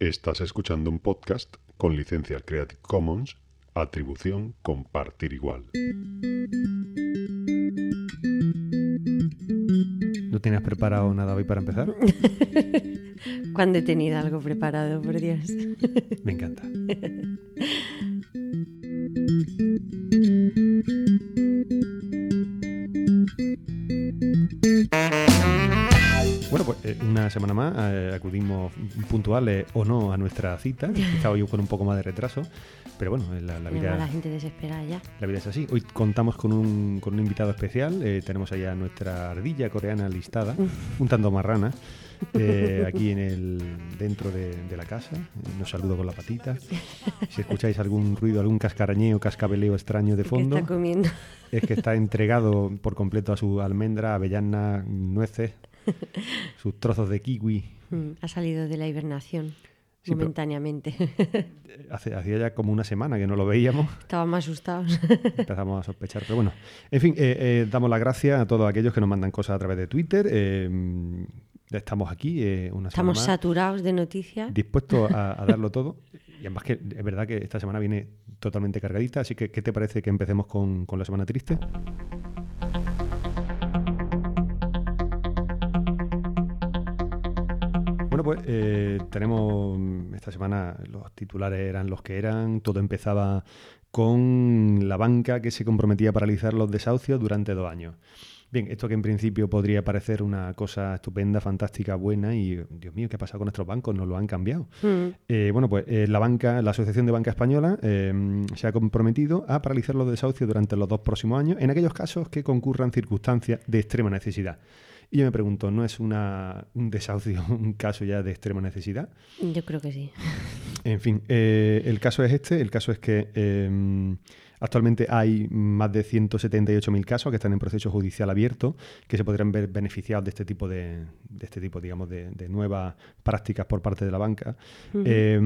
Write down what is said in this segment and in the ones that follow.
Estás escuchando un podcast con licencia Creative Commons, atribución compartir igual. ¿No tienes preparado nada hoy para empezar? Cuando he tenido algo preparado, por Dios. Me encanta. una semana más eh, acudimos puntuales o no a nuestra cita. Estaba yo con un poco más de retraso, pero bueno, la, la Mira, La vida, gente desesperada ya. la vida es así. Hoy contamos con un, con un invitado especial. eh, tenemos allá nuestra ardilla coreana listada, un tanto marrana, eh, aquí en el dentro de, de la casa. Nos saludo con la patita. Si escucháis algún ruido, algún cascarañeo, cascabeleo extraño de ¿Qué fondo, está comiendo? es que está entregado por completo a su almendra, avellana, nueces, sus trozos de kiwi. Mm, Ha salido de la hibernación Sí, momentáneamente. Hace, hacía ya como una semana que no lo veíamos, Estábamos asustados. empezamos a sospechar. Pero bueno, en fin, eh, eh, damos las gracias a todos aquellos que nos mandan cosas a través de Twitter. eh, estamos aquí eh, una semana Estamos más, saturados de noticias. dispuestos a, a darlo todo. Y además que es verdad que esta semana viene totalmente cargadita, así que ¿qué te parece que empecemos con, con la semana triste? Pues eh, tenemos esta semana los titulares eran los que eran, todo empezaba con la banca que se comprometía a paralizar los desahucios durante dos años. Bien, esto que en principio podría parecer una cosa estupenda, fantástica, buena y, Dios mío, ¿qué ha pasado con nuestros bancos? Nos lo han cambiado. Mm, Eh, bueno, pues eh, la banca, la Asociación de Banca Española eh, se ha comprometido a paralizar los desahucios durante los dos próximos años en aquellos casos que concurran circunstancias de extrema necesidad. Y yo me pregunto, ¿no es una, un desahucio un caso ya de extrema necesidad? Yo creo que sí. En fin, eh, el caso es este. El caso es que eh, actualmente hay más de 178.000 casos que están en proceso judicial abierto que se podrían ver beneficiados de este tipo de, de este tipo, digamos, de, de nuevas prácticas por parte de la banca. Eh,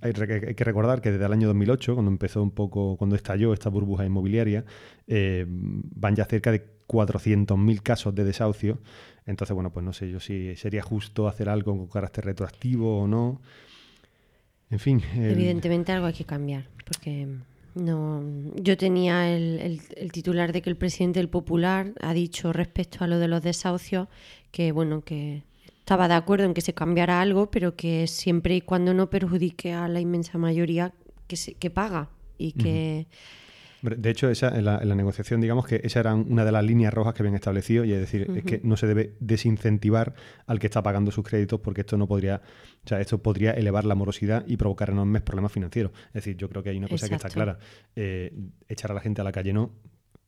hay, que recordar que desde el año 2008, cuando empezó un poco, cuando estalló esta burbuja inmobiliaria, eh, van ya cerca de 400.000 casos de desahucio. Entonces, bueno, pues no sé yo si sería justo hacer algo con carácter retroactivo o no. En fin. el- Evidentemente algo hay que cambiar, porque no. Yo tenía el, el- el titular de que el presidente del Popular ha dicho respecto a lo de los desahucios que bueno que estaba de acuerdo en que se cambiara algo, pero que siempre y cuando no perjudique a la inmensa mayoría que se, que paga y que Hombre, De hecho, esa, en, la, en la negociación, digamos que esa era una de las líneas rojas que habían establecido, y es decir, es que no se debe desincentivar al que está pagando sus créditos, porque esto no podría, o sea, esto podría elevar la morosidad y provocar enormes problemas financieros. Es decir, yo creo que hay una cosa que está clara. Eh, echar a la gente a la calle no,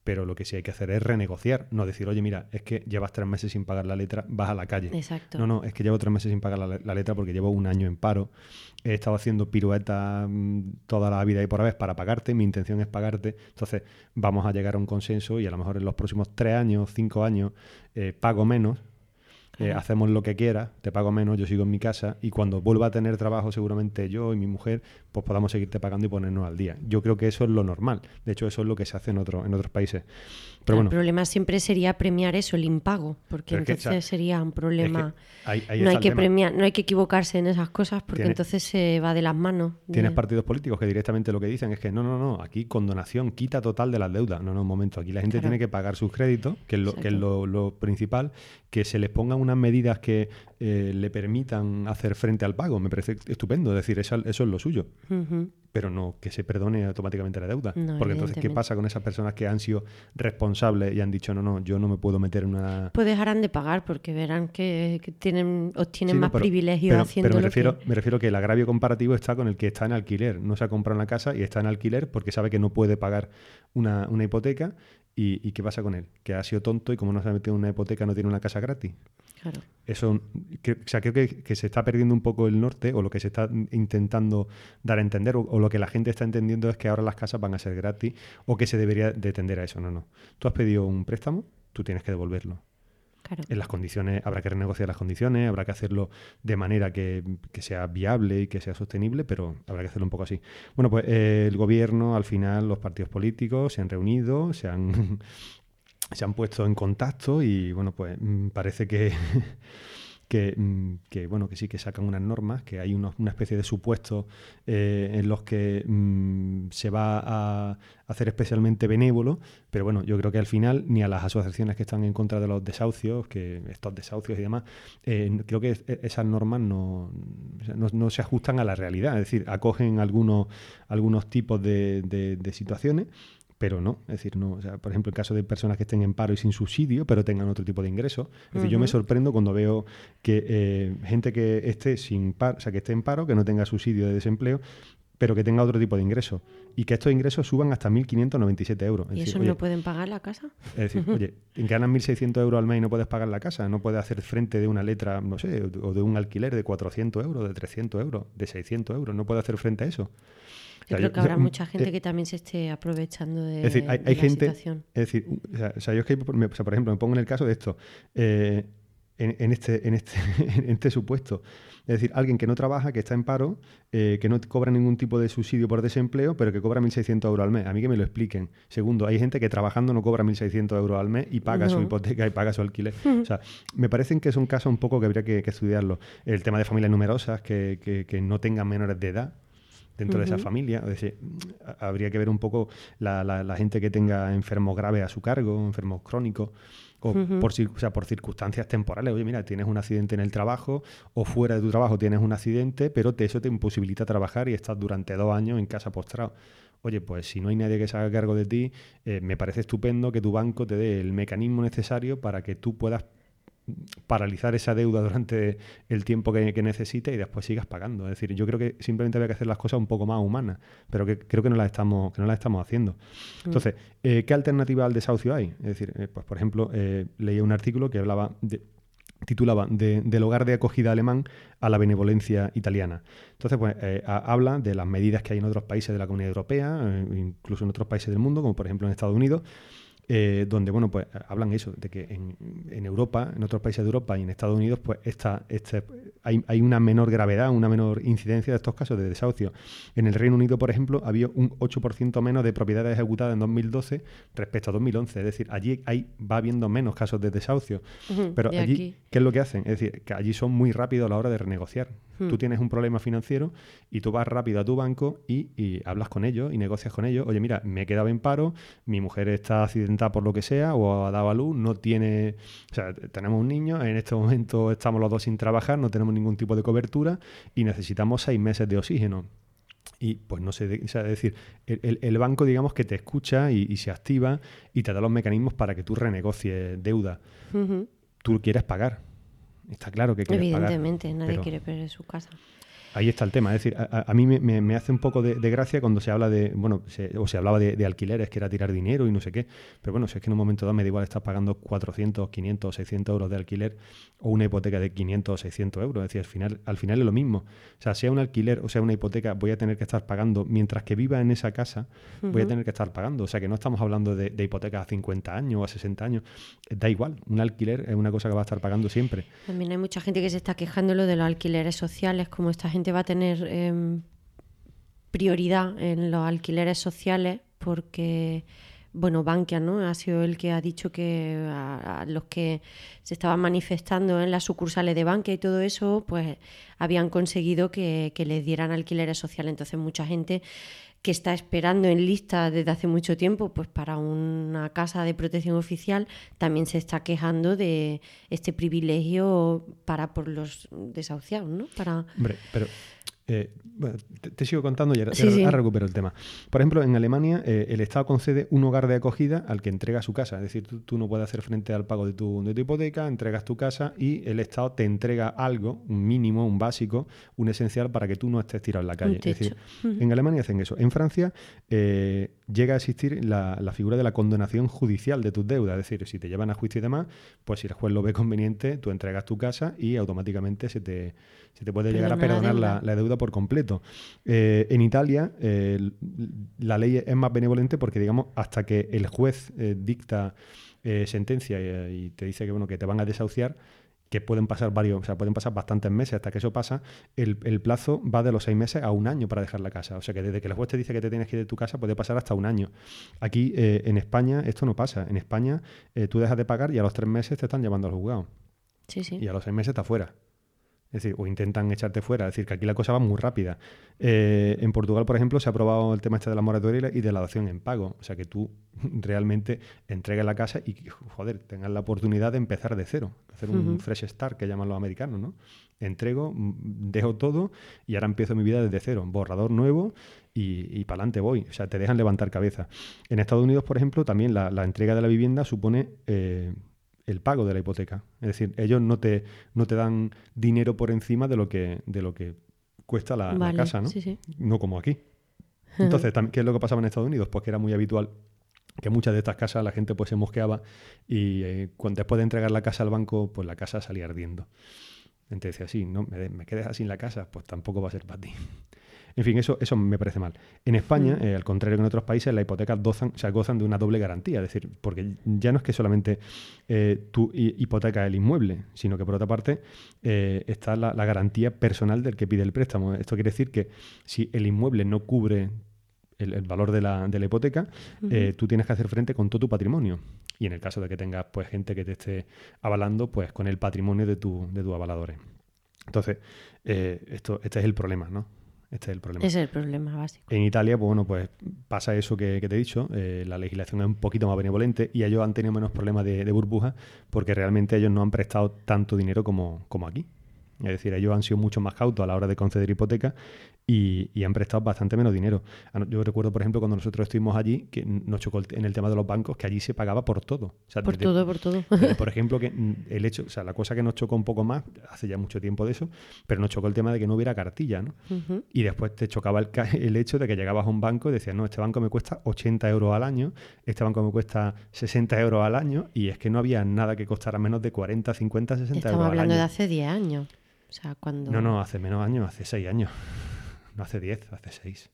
pero lo que sí hay que hacer es renegociar, no decir, oye, mira, es que llevas tres meses sin pagar la letra, vas a la calle. exacto. No, no, es que llevo tres meses sin pagar la, la letra porque llevo un año en paro. He estado haciendo piruetas mm, toda la vida y por vez para pagarte. Mi intención es pagarte. Entonces, vamos a llegar a un consenso y a lo mejor en los próximos tres años, cinco años, eh, pago menos. Eh, hacemos lo que quieras, te pago menos, yo sigo en mi casa y cuando vuelva a tener trabajo seguramente yo y mi mujer, pues podamos seguirte pagando y ponernos al día. Yo creo que eso es lo normal. De hecho, eso es lo que se hace en, otro, en otros países. Pero el problema siempre sería premiar eso, el impago, porque que, o entonces sea, sería un es que problema. ahí- ahí no hay que tema. premiar, no hay que equivocarse en esas cosas porque entonces se va de las manos. de- Tienes partidos políticos que directamente lo que dicen es que no, no, no, aquí condonación, quita total de las deudas. No, no, un momento, aquí la gente Claro. tiene que pagar sus créditos, que es, lo, que es lo, lo principal, que se les pongan unas medidas que eh, le permitan hacer frente al pago. Me parece estupendo, es decir, eso, eso es lo suyo, Ujú. Pero no que se perdone automáticamente la deuda. No, Porque entonces, ¿qué pasa con esas personas que han sido responsables y han dicho, no, no, yo no me puedo meter en una... Pues dejarán de pagar porque verán que, que tienen, obtienen Sí, más pero- privilegios pero, haciendo pero me refiero, que... me refiero que el agravio comparativo está con el que está en alquiler. No se ha comprado una casa y está en alquiler porque sabe que no puede pagar una, una hipoteca. ¿Y, y qué pasa con él? Que ha sido tonto y como no se ha metido en una hipoteca no tiene una casa gratis. Claro. Eso, que- o sea, creo que, que se está perdiendo un poco el norte o lo que se está intentando dar a entender o, o lo que la gente está entendiendo es que ahora las casas van a ser gratis o que se debería de tender a eso. No, no. Tú has pedido un préstamo, tú tienes que devolverlo En las condiciones, habrá que renegociar las condiciones, habrá que hacerlo de manera que, que sea viable y que sea sostenible, pero habrá que hacerlo un poco así. Bueno, pues eh, el gobierno, al final, los partidos políticos se han reunido, se han, se han puesto en contacto y bueno, pues mm, parece que, que, mm, que, bueno, que sí que sacan unas normas, que hay una especie de supuestos eh, en los que mm, se va a hacer especialmente benévolo, pero bueno, yo creo que al final ni a las asociaciones que están en contra de los desahucios, que estos desahucios y demás, eh, creo que e, esas normas no, no, se ajustan a la realidad, es decir, acogen algunos, algunos tipos de situaciones pero no, es decir, no, o sea, por ejemplo, en caso de personas que estén en paro y sin subsidio, pero tengan otro tipo de ingreso. Es decir, yo me sorprendo cuando veo que eh, gente que esté sin paro, o sea, que esté en paro, que no tenga subsidio de desempleo, pero que tenga otro tipo de ingreso. Y que estos ingresos suban hasta 1.597 euros. ¿Y eso no pueden pagar la casa? Es decir, oye, ganas 1.600 euros al mes y no puedes pagar la casa, no puedes hacer frente de una letra, no sé, o de un alquiler de 400 euros, de 300 euros, de 600 euros, no puedes hacer frente a eso. Yo creo que habrá mucha gente eh, que también se esté aprovechando de, es decir, hay, hay gente, situación. Es decir, o sea, yo es que, por ejemplo, me pongo en el caso de esto, eh, en, este, en, este, en este supuesto. Es decir, alguien que no trabaja, que está en paro, eh, que no cobra ningún tipo de subsidio por desempleo, pero que cobra 1.600 euros al mes. A mí que me lo expliquen. Segundo, hay gente que trabajando no cobra 1.600 euros al mes y paga su hipoteca y paga su alquiler. o sea, me parecen que son casos un poco que habría que, estudiarlo. El tema de familias numerosas, que, que no tengan menores de edad, dentro de esa familia. habría que ver un poco la, gente que tenga enfermos graves a su cargo, enfermos crónicos, o, por, sea, por circunstancias temporales. Oye, mira, tienes un accidente en el trabajo o fuera de tu trabajo tienes un accidente, pero eso te imposibilita trabajar y estás durante dos años en casa postrado. Oye, pues si no hay nadie que se haga cargo de ti, eh, me parece estupendo que tu banco te dé el mecanismo necesario para que tú puedas paralizar esa deuda durante el tiempo que, que, necesite y después sigas pagando. Es decir, yo creo que simplemente había que hacer las cosas un poco más humanas, pero que creo que no las estamos, que no las estamos haciendo. Mm. Entonces, eh, ¿qué alternativa al desahucio hay? Es decir, eh, pues por ejemplo, eh, leí un artículo que hablaba de, titulaba Del hogar de acogida alemán a la benevolencia italiana. Entonces, pues habla de las medidas que hay en otros países de la Comunidad Europea, incluso en otros países del mundo, como por ejemplo en Estados Unidos, eh, donde bueno pues hablan eso de que en, Europa en otros países de Europa y en Estados Unidos pues esta, este, hay, hay, una menor gravedad una menor incidencia de estos casos de desahucio. En el Reino Unido por ejemplo había un 8% menos de propiedades ejecutadas en 2012 respecto a 2011 es decir allí hay, va habiendo menos casos de desahucio. Pero allí ¿qué es lo que hacen? es decir que allí son muy rápidos a la hora de renegociar tú tienes un problema financiero y tú vas rápido a tu banco y, y hablas con ellos y negocias con ellos oye mira me he quedado en paro mi mujer está accidentada por lo que sea o ha dado a luz, no tiene, o sea, tenemos un niño, en este momento estamos los dos sin trabajar, no tenemos ningún tipo de cobertura y necesitamos seis meses de oxígeno. Y pues no sé, o sea, es decir, el, banco digamos que te escucha y, se activa y te da los mecanismos para que tú renegocies deuda. Tú quieres pagar. Está claro que quieres Evidentemente, nadie quiere perder su casa. Ahí está el tema. Es decir, a, mí me, hace un poco de, gracia cuando se habla de, bueno, o se hablaba de, alquileres, que era tirar dinero y no sé qué. Pero bueno, si es que en un momento dado me da igual estar pagando 400, 500, 600 euros de alquiler o una hipoteca de 500 o 600 euros. Es decir, al final, al final es lo mismo. O sea, sea un alquiler o sea una hipoteca, voy a tener que estar pagando, mientras que viva en esa casa, voy a tener que estar pagando. O sea, que no estamos hablando de, de hipotecas a 50 años o a 60 años. Da igual, un alquiler es una cosa que va a estar pagando siempre. También hay mucha gente que se está quejando lo de los alquileres sociales, como esta gente va a tener em, prioridad en los alquileres sociales porque, bueno, Bankia ¿no? ha sido el que ha dicho que a, los que se estaban manifestando en las sucursales de Bankia y todo eso, pues habían conseguido que, que les dieran alquileres sociales. Entonces mucha gente que está esperando en lista desde hace mucho tiempo, pues para una casa de protección oficial, también se está quejando de este privilegio para por los desahuciados, ¿no? Para... Hombre, pero eh, bueno, te, sigo contando y ahora, recupero el tema. Por ejemplo, en Alemania eh, el Estado concede un hogar de acogida al que entrega su casa. Es decir, tú, no puedes hacer frente al pago de tu, de tu, hipoteca, entregas tu casa y el Estado te entrega algo, un mínimo, un básico, un esencial para que tú no estés tirado en la calle. Es decir, en Alemania hacen eso. En Francia eh, llega a existir la, la, figura de la condonación judicial de tus deudas. Es decir, si te llevan a juicio y demás, pues si el juez lo ve conveniente, tú entregas tu casa y automáticamente se te se te puede llegar a perdonar la, deuda por completo. Eh, en Italia eh, la ley es más benevolente porque, digamos, hasta que el juez eh, dicta sentencia y, te dice que, bueno, que te van a desahuciar, que pueden pasar varios, o sea, pueden pasar bastantes meses hasta que eso pasa, el, plazo va de los seis meses a un año para dejar la casa. O sea que desde que el juez te dice que te tienes que ir de tu casa puede pasar hasta un año. Aquí en España esto no pasa. En España tú dejas de pagar y a los tres meses te están llevando al juzgado. Sí, sí. Y a los seis meses está fuera. Es decir, o intentan echarte fuera. Es decir, que aquí la cosa va muy rápida. Eh, en Portugal, por ejemplo, se ha aprobado el tema este de la moratoria y de la dación en pago. O sea, que tú realmente entregues la casa y, joder, tengas la oportunidad de empezar de cero. Hacer un fresh start, que llaman los americanos, ¿no? Entrego, mm, dejo todo y ahora empiezo mi vida desde cero. Borrador nuevo y, y para adelante voy. O sea, te dejan levantar cabeza. En Estados Unidos, por ejemplo, también la, entrega de la vivienda supone... Eh, el pago de la hipoteca. Es decir, ellos no te, no te dan dinero por encima de lo que, de lo que cuesta la, casa, ¿no? No como aquí. Entonces, ¿qué es lo que pasaba en Estados Unidos? Pues que era muy habitual que muchas de estas casas la gente pues se mosqueaba y eh, cuando, después de entregar la casa al banco, pues la casa salía ardiendo. Entonces decía, sí, no, me, me quedes así en la casa, pues tampoco va a ser para ti. En fin, eso, eso me parece mal. En España, mm. eh, al contrario que en otros países, las hipotecas gozan, o gozan de una doble garantía. Es decir, porque ya no es que solamente eh, tú hipotecas el inmueble, sino que por otra parte eh, está la, garantía personal del que pide el préstamo. Esto quiere decir que si el inmueble no cubre el, valor de la, de la hipoteca, tú tienes que hacer frente con todo tu patrimonio. Y en el caso de que tengas pues, gente que te esté avalando, pues con el patrimonio de, tu, de tus avaladores. Entonces, esto, este es el problema, ¿no? Este es el problema. Ese es el problema básico. En Italia, pues bueno, pues pasa eso que, te he dicho, eh, la legislación es un poquito más benevolente y ellos han tenido menos problemas de, de burbuja porque realmente ellos no han prestado tanto dinero como, como aquí. Es decir, ellos han sido mucho más cautos a la hora de conceder hipoteca y, han prestado bastante menos dinero. Ah, yo recuerdo, por ejemplo, cuando nosotros estuvimos allí, que nos chocó en el tema de los bancos, que allí se pagaba por todo. por todo, por todo. por ejemplo, que el hecho, o sea, la cosa que nos chocó un poco más, hace ya mucho tiempo de eso, pero nos chocó el tema de que no hubiera cartilla, ¿no? Y después te chocaba el, el, hecho de que llegabas a un banco y decías, no, este banco me cuesta 80 euros al año, este banco me cuesta 60 euros al año, y es que no había nada que costara menos de 40, 50, 60 euros al año. Estamos hablando de hace 10 años. O sea, cuando... No, no, hace menos años, hace 6 años. No hace 10, hace 6.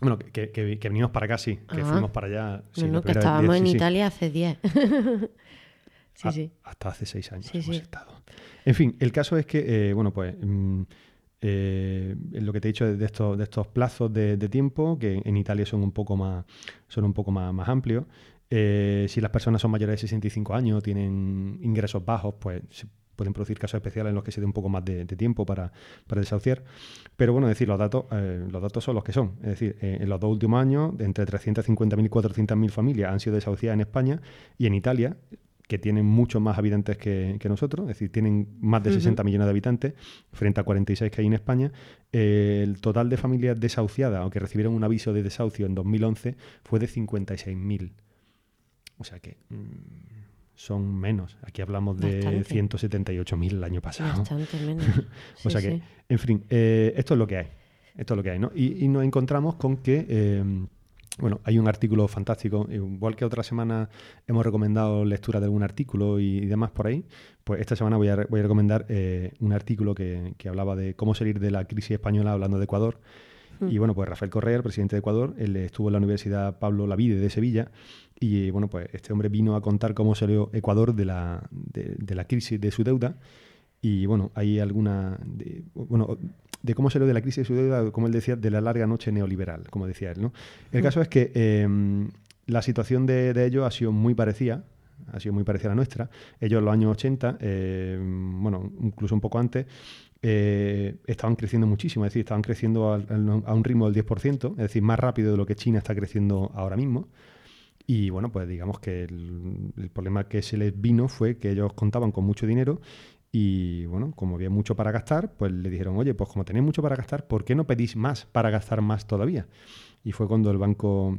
Bueno, que, que, venimos para acá, sí, que fuimos para allá. Sí, no, que estábamos en Italia hace 10. sí, sí. Hasta hace 6 años hemos estado. En fin, el caso es que, eh, bueno, pues mm, eh, lo que te he dicho de estos, de estos plazos de, tiempo, que en Italia son un poco más, son un poco más, más amplios. Eh, si las personas son mayores de 65 años, tienen ingresos bajos, pues pueden producir casos especiales en los que se dé un poco más de, tiempo para, desahuciar. Pero bueno, decir, los datos, eh, los datos son los que son. Es decir, eh, en los dos últimos años, entre 350.000 y 400.000 familias han sido desahuciadas en España y en Italia, que tienen muchos más habitantes que, nosotros, es decir, tienen más de 60 millones de habitantes frente a 46 que hay en España. el total de familias desahuciadas o que recibieron un aviso de desahucio en 2011 fue de 56.000. O sea que... Mm, son menos. Aquí hablamos de 178.000 el año pasado. Bastante menos. o sea que, en fin, eh, esto es lo que hay. Esto es lo que hay, ¿no? Y, nos encontramos con que, em, bueno, hay un artículo fantástico. Igual que otra semana hemos recomendado lectura de algún artículo y, demás por ahí, pues esta semana voy a, voy a recomendar eh, un artículo que, que hablaba de cómo salir de la crisis española hablando de Ecuador. Mm. Y bueno, pues Rafael Correa, el presidente de Ecuador, él estuvo en la Universidad Pablo Lavide de Sevilla y bueno, pues este hombre vino a contar cómo salió Ecuador de la, de, la crisis de su deuda. Y bueno, hay alguna. De, bueno, de cómo salió de la crisis de su deuda, como él decía, de la larga noche neoliberal, como decía él. ¿no? El caso es que em, la situación de, ellos ha sido muy parecida, ha sido muy parecida a la nuestra. Ellos en los años 80, em, bueno, incluso un poco antes, eh, estaban creciendo muchísimo, es decir, estaban creciendo a, a, un ritmo del 10%, es decir, más rápido de lo que China está creciendo ahora mismo. Y bueno, pues digamos que el, problema que se les vino fue que ellos contaban con mucho dinero y bueno, como había mucho para gastar, pues le dijeron, oye, pues como tenéis mucho para gastar, ¿por qué no pedís más para gastar más todavía? Y fue cuando el Banco,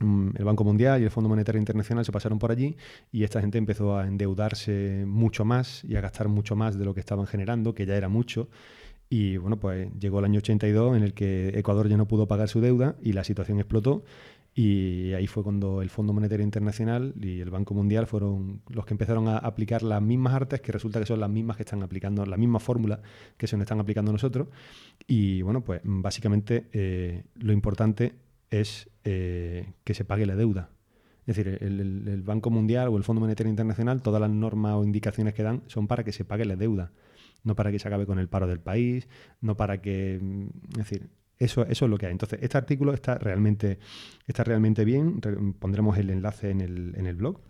mm, el Banco Mundial y el Fondo Monetario Internacional se pasaron por allí y esta gente empezó a endeudarse mucho más y a gastar mucho más de lo que estaban generando, que ya era mucho. Y bueno, pues llegó el año 82 en el que Ecuador ya no pudo pagar su deuda y la situación explotó y ahí fue cuando el Fondo Monetario Internacional y el Banco Mundial fueron los que empezaron a aplicar las mismas artes que resulta que son las mismas que están aplicando, la misma fórmula que se nos están aplicando nosotros. Y bueno, pues básicamente eh, lo importante es eh, que se pague la deuda. Es decir, el, Banco Mundial o el Fondo Monetario Internacional, todas las normas o indicaciones que dan son para que se pague la deuda, no para que se acabe con el paro del país, no para que... Mm, es decir, eso, eso es lo que hay. Entonces, este artículo está realmente, está realmente bien. pondremos el enlace en el, en el blog.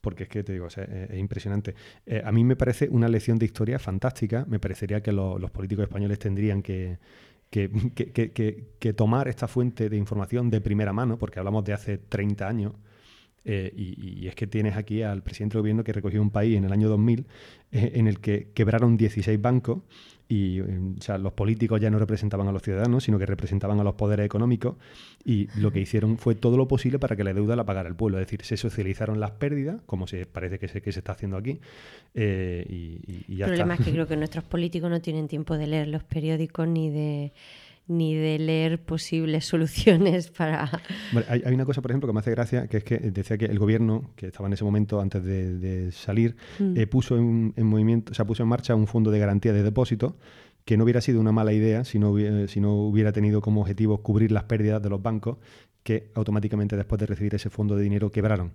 porque es que te digo, es, impresionante. Eh, a mí me parece una lección de historia fantástica. Me parecería que los políticos españoles tendrían que, que, tomar esta fuente de información de primera mano, porque hablamos de hace 30 años. Eh, y, es que tienes aquí al presidente del gobierno que recogió un país en el año 2000 eh, en el que quebraron 16 bancos y o los políticos ya no representaban a los ciudadanos, sino que representaban a los poderes económicos y lo que hicieron fue todo lo posible para que la deuda la pagara el pueblo, es decir, se socializaron las pérdidas, como se parece que se, que se está haciendo aquí, eh, y, ya El problema es que creo que nuestros políticos no tienen tiempo de leer los periódicos ni de ni de leer posibles soluciones para... hay, una cosa, por ejemplo, que me hace gracia, que es que decía que el gobierno, que estaba en ese momento antes de, salir, mm. eh, puso en, movimiento, o sea, puso en marcha un fondo de garantía de depósito que no hubiera sido una mala idea si no, hubiera, si no hubiera tenido como objetivo cubrir las pérdidas de los bancos que automáticamente después de recibir ese fondo de dinero quebraron.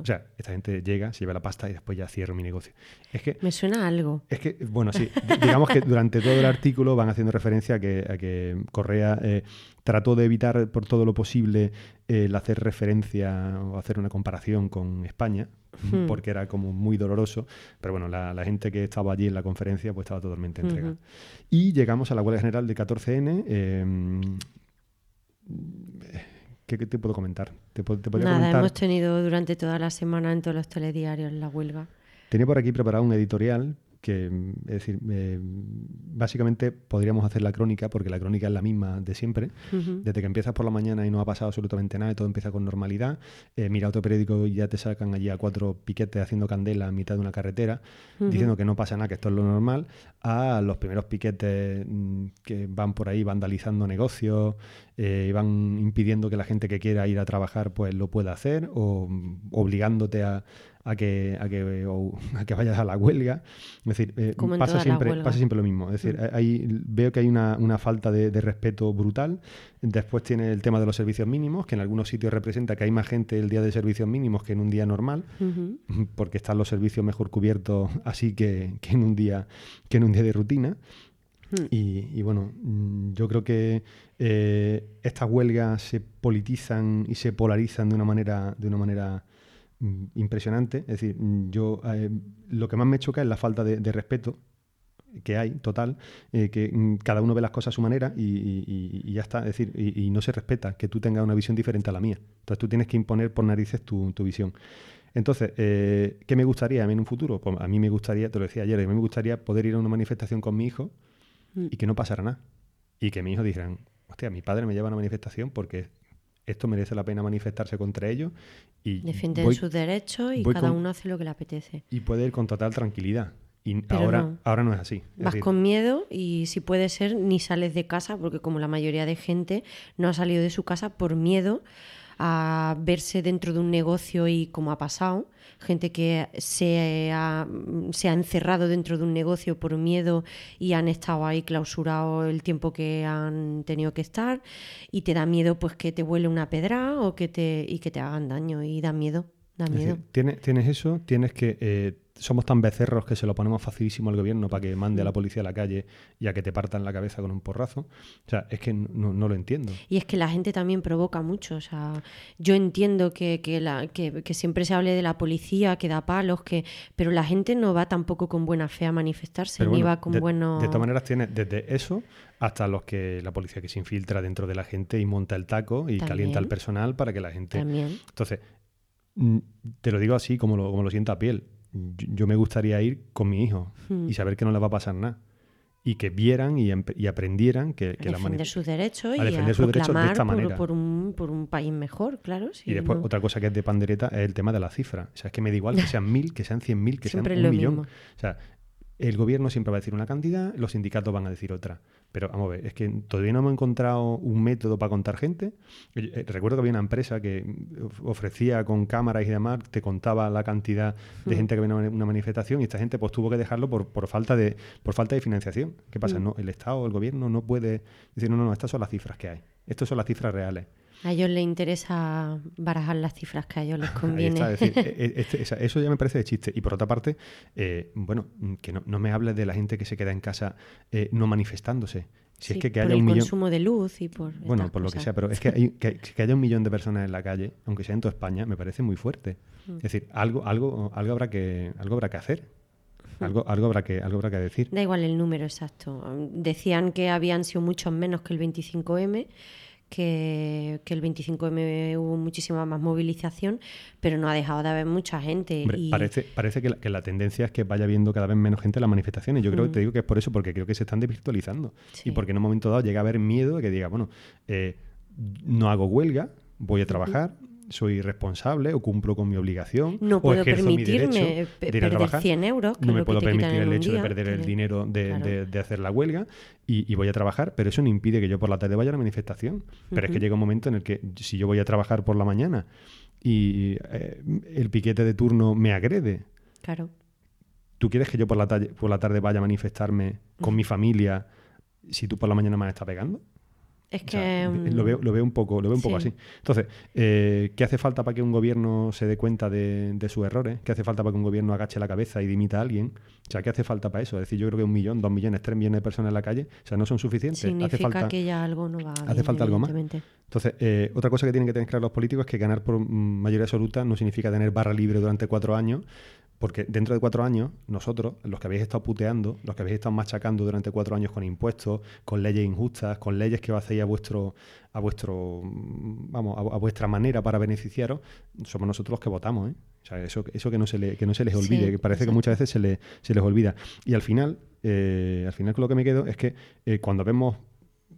O sea, esta gente llega, se lleva la pasta y después ya cierro mi negocio. Es que, Me suena algo. Es que, bueno, sí, digamos que durante todo el artículo van haciendo referencia a que, a que Correa eh, trató de evitar por todo lo posible el hacer referencia o hacer una comparación con España, hmm. porque era como muy doloroso, pero bueno, la, gente que estaba allí en la conferencia pues estaba totalmente entregada. Y llegamos a la huelga general de 14N. Eh, ¿Qué, te puedo comentar? ¿Te, Nada, hemos tenido durante toda la semana en todos los telediarios la huelga. Tenía por aquí preparado un editorial que, es decir, eh, básicamente podríamos hacer la crónica, porque la crónica es la misma de siempre. Desde que empiezas por la mañana y no ha pasado absolutamente nada y todo empieza con normalidad, eh, mira otro periódico y ya te sacan allí a cuatro piquetes haciendo candela a mitad de una carretera, diciendo que no pasa nada, que esto es lo normal, a los primeros piquetes mm, que van por ahí vandalizando negocios eh, y van impidiendo que la gente que quiera ir a trabajar pues lo pueda hacer o mm, obligándote a, a que, a que, a que vayas a la huelga. Es decir, eh, pasa, siempre, pasa siempre lo mismo. Es decir, mm. veo que hay una, una falta de, respeto brutal. Después tiene el tema de los servicios mínimos, que en algunos sitios representa que hay más gente el día de servicios mínimos que en un día normal, porque están los servicios mejor cubiertos así que, que, en, un día, que en un día de rutina. Mm. Y, bueno, mm, yo creo que eh, estas huelgas se politizan y se polarizan de una manera, de una manera impresionante. Es decir, mm, yo eh, lo que más me choca es la falta de, respeto que hay, total, eh, que mm, cada uno ve las cosas a su manera y, ya está. Es decir, y, no se respeta que tú tengas una visión diferente a la mía. Entonces tú tienes que imponer por narices tu, visión. Entonces, eh, ¿qué me gustaría a mí en un futuro? Pues a mí me gustaría, te lo decía ayer, a mí me gustaría poder ir a una manifestación con mi hijo y que no pasara nada. Y que mi hijo dijeran, hostia, mi padre me lleva a una manifestación porque esto merece la pena manifestarse contra ellos. Y Defienden sus derechos y cada uno hace lo que le apetece. Y puede ir con total tranquilidad. Y ahora no. ahora no es así. Vas con miedo y si puede ser ni sales de casa, porque como la mayoría de gente no ha salido de su casa por miedo a verse dentro de un negocio y como ha pasado, gente que se ha, se ha encerrado dentro de un negocio por miedo y han estado ahí clausurados el tiempo que han tenido que estar y te da miedo pues que te vuele una pedra o que te, y que te hagan daño y da miedo. Da miedo. tienes, tienes eso, tienes que eh, somos tan becerros que se lo ponemos facilísimo al gobierno para que mande a la policía a la calle y a que te partan la cabeza con un porrazo. O sea, es que no, lo entiendo. Y es que la gente también provoca mucho. O sea, yo entiendo que, que, la, que, siempre se hable de la policía, que da palos, que pero la gente no va tampoco con buena fe a manifestarse, ni va con de, bueno... De todas maneras, tiene desde eso hasta los que la policía que se infiltra dentro de la gente y monta el taco y calienta al personal para que la gente... También. Entonces, te lo digo así como lo, como lo siento a piel yo, me gustaría ir con mi hijo hmm. y saber que no le va a pasar nada. Y que vieran y, aprendieran que, que a defender sus derechos y defender a sus derechos de esta manera. Por, un, por un país mejor, claro. y después, otra cosa que es de pandereta es el tema de la cifra. O sea, es que me da igual que sean mil, que sean cien mil, que sean un millón. O sea, el gobierno siempre va a decir una cantidad, los sindicatos van a decir otra. Pero vamos a ver, es que todavía no hemos encontrado un método para contar gente. Eh, recuerdo que había una empresa que ofrecía con cámaras y demás, te contaba la cantidad de hmm. gente que venía a una manifestación y esta gente pues tuvo que dejarlo por, por falta de por falta de financiación. ¿Qué pasa? Hmm. No, el Estado, el gobierno no puede decir, no, no, no, estas son las cifras que hay. Estas son las cifras reales. A ellos les interesa barajar las cifras que a ellos les conviene. Ahí está, es decir, este- esa- eso ya me parece de chiste. Y por otra parte, eh, bueno, que no, no me hables de la gente que se queda en casa eh, no manifestándose. Si Sí, es que, que por haya el un millón. consumo de luz y por. Bueno, por lo que sea, pero es que, hay- que, que haya un millón de personas en la calle, aunque sea en toda España, me parece muy fuerte. Mm. Es decir, algo, algo, algo habrá que, algo habrá que hacer. Algo, algo habrá que, algo habrá que decir. Da igual el número exacto. Decían que habían sido muchos menos que el 25M, que, que el 25M hubo muchísima más movilización, pero no ha dejado de haber mucha gente. Hombre, y parece, parece que, la, que la tendencia es que vaya viendo cada vez menos gente en las manifestaciones. Yo creo que te digo que es por eso, porque creo que se están desvirtualizando. Mm. Sí. Y porque en un momento dado llega a haber miedo de que diga, bueno, eh, no hago huelga, voy a trabajar, soy responsable o cumplo con mi obligación. No o puedo ejerzo mi permitirme derecho pe- de ir a perder trabajar. 100 euros, que No me puedo permitir el hecho de perder el dinero de, claro. de- de hacer la huelga y, y voy a trabajar, pero eso no impide que yo por la tarde vaya a la manifestación. Pero es que llega un momento en el que si yo voy a trabajar por la mañana y eh, el piquete de turno me agrede, Claro. ¿Tú quieres que yo por la, tarde, por la tarde vaya a manifestarme con mi familia si tú por la mañana me has estado pegando? Es O que. sea, mm, lo, veo, lo veo un poco, lo veo un poco sí. así. Entonces, eh, ¿qué hace falta para que un gobierno se dé cuenta de, de sus errores? ¿Qué hace falta para que un gobierno agache la cabeza y dimita a alguien? O sea, ¿qué hace falta para eso? Es decir, yo creo que un millón, dos millones, tres millones de personas en la calle, o sea, no son suficientes. hace Significa falta, que ya algo no va hace bien, falta algo más. Entonces, eh, otra cosa que tienen que tener claro los políticos es que ganar por mm, mayoría absoluta no significa tener barra libre durante cuatro años, porque dentro de cuatro años, nosotros, los que habéis estado puteando, los que habéis estado machacando durante cuatro años con impuestos, con leyes injustas, con leyes que hacéis a vuestro, a vuestro, vamos, a, a vuestra manera para beneficiaros, somos nosotros los que votamos, ¿eh? O sea, eso, eso que no se le, que no se les Sí, olvide, que parece que muchas veces se, le- se les olvida. Y al final, eh, al final con lo que me quedo es que eh, cuando vemos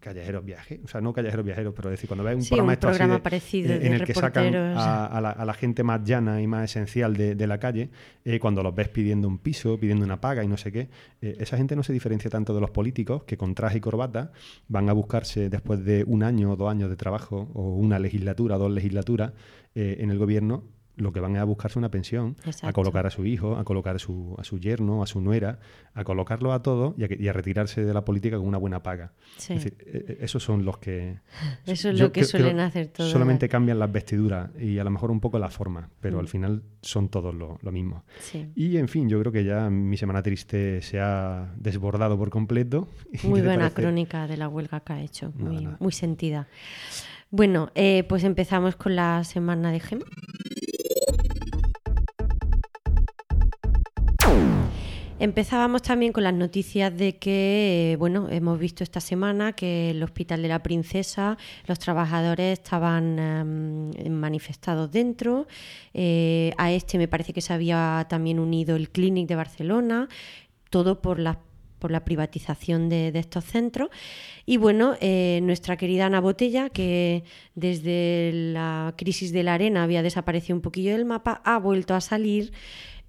callejeros viajes, o sea, no callejeros viajeros, pero es decir, cuando ves un Sí, programa, un programa de- parecido de en el que sacan a, a la, a la gente más llana y más esencial de, de la calle, eh, cuando los ves pidiendo un piso, pidiendo una paga y no sé qué, eh, esa gente no se diferencia tanto de los políticos que con traje y corbata van a buscarse después de un año o dos años de trabajo o una legislatura, dos legislaturas eh, en el gobierno. Lo que van es a buscarse una pensión, a colocar a su hijo, a colocar a su, a su yerno, a su nuera, a colocarlo a todos y a, y a retirarse de la política con una buena paga. Sí. Es decir, eh, eh, esos son los que... Eso es lo que suelen hacer todos. Solamente cambian las vestiduras y a lo mejor un poco la forma, pero Mm. al final son todos lo, lo mismo. Sí. Y en fin, yo creo que ya mi semana triste se ha desbordado por completo. ¿Qué Muy buena parece? crónica de la huelga que ha hecho, Nada, muy, nada. muy sentida. Bueno, eh, pues empezamos con la semana de Gema. Empezábamos también con las noticias de que, eh, bueno, hemos visto esta semana que el Hospital de la Princesa, los trabajadores estaban em, manifestados dentro. Eh, a este me parece que se había también unido el Clinic de Barcelona, todo por la, por la privatización de, de estos centros. Y bueno, eh, nuestra querida Ana Botella, que desde la crisis de la arena había desaparecido un poquillo del mapa, ha vuelto a salir,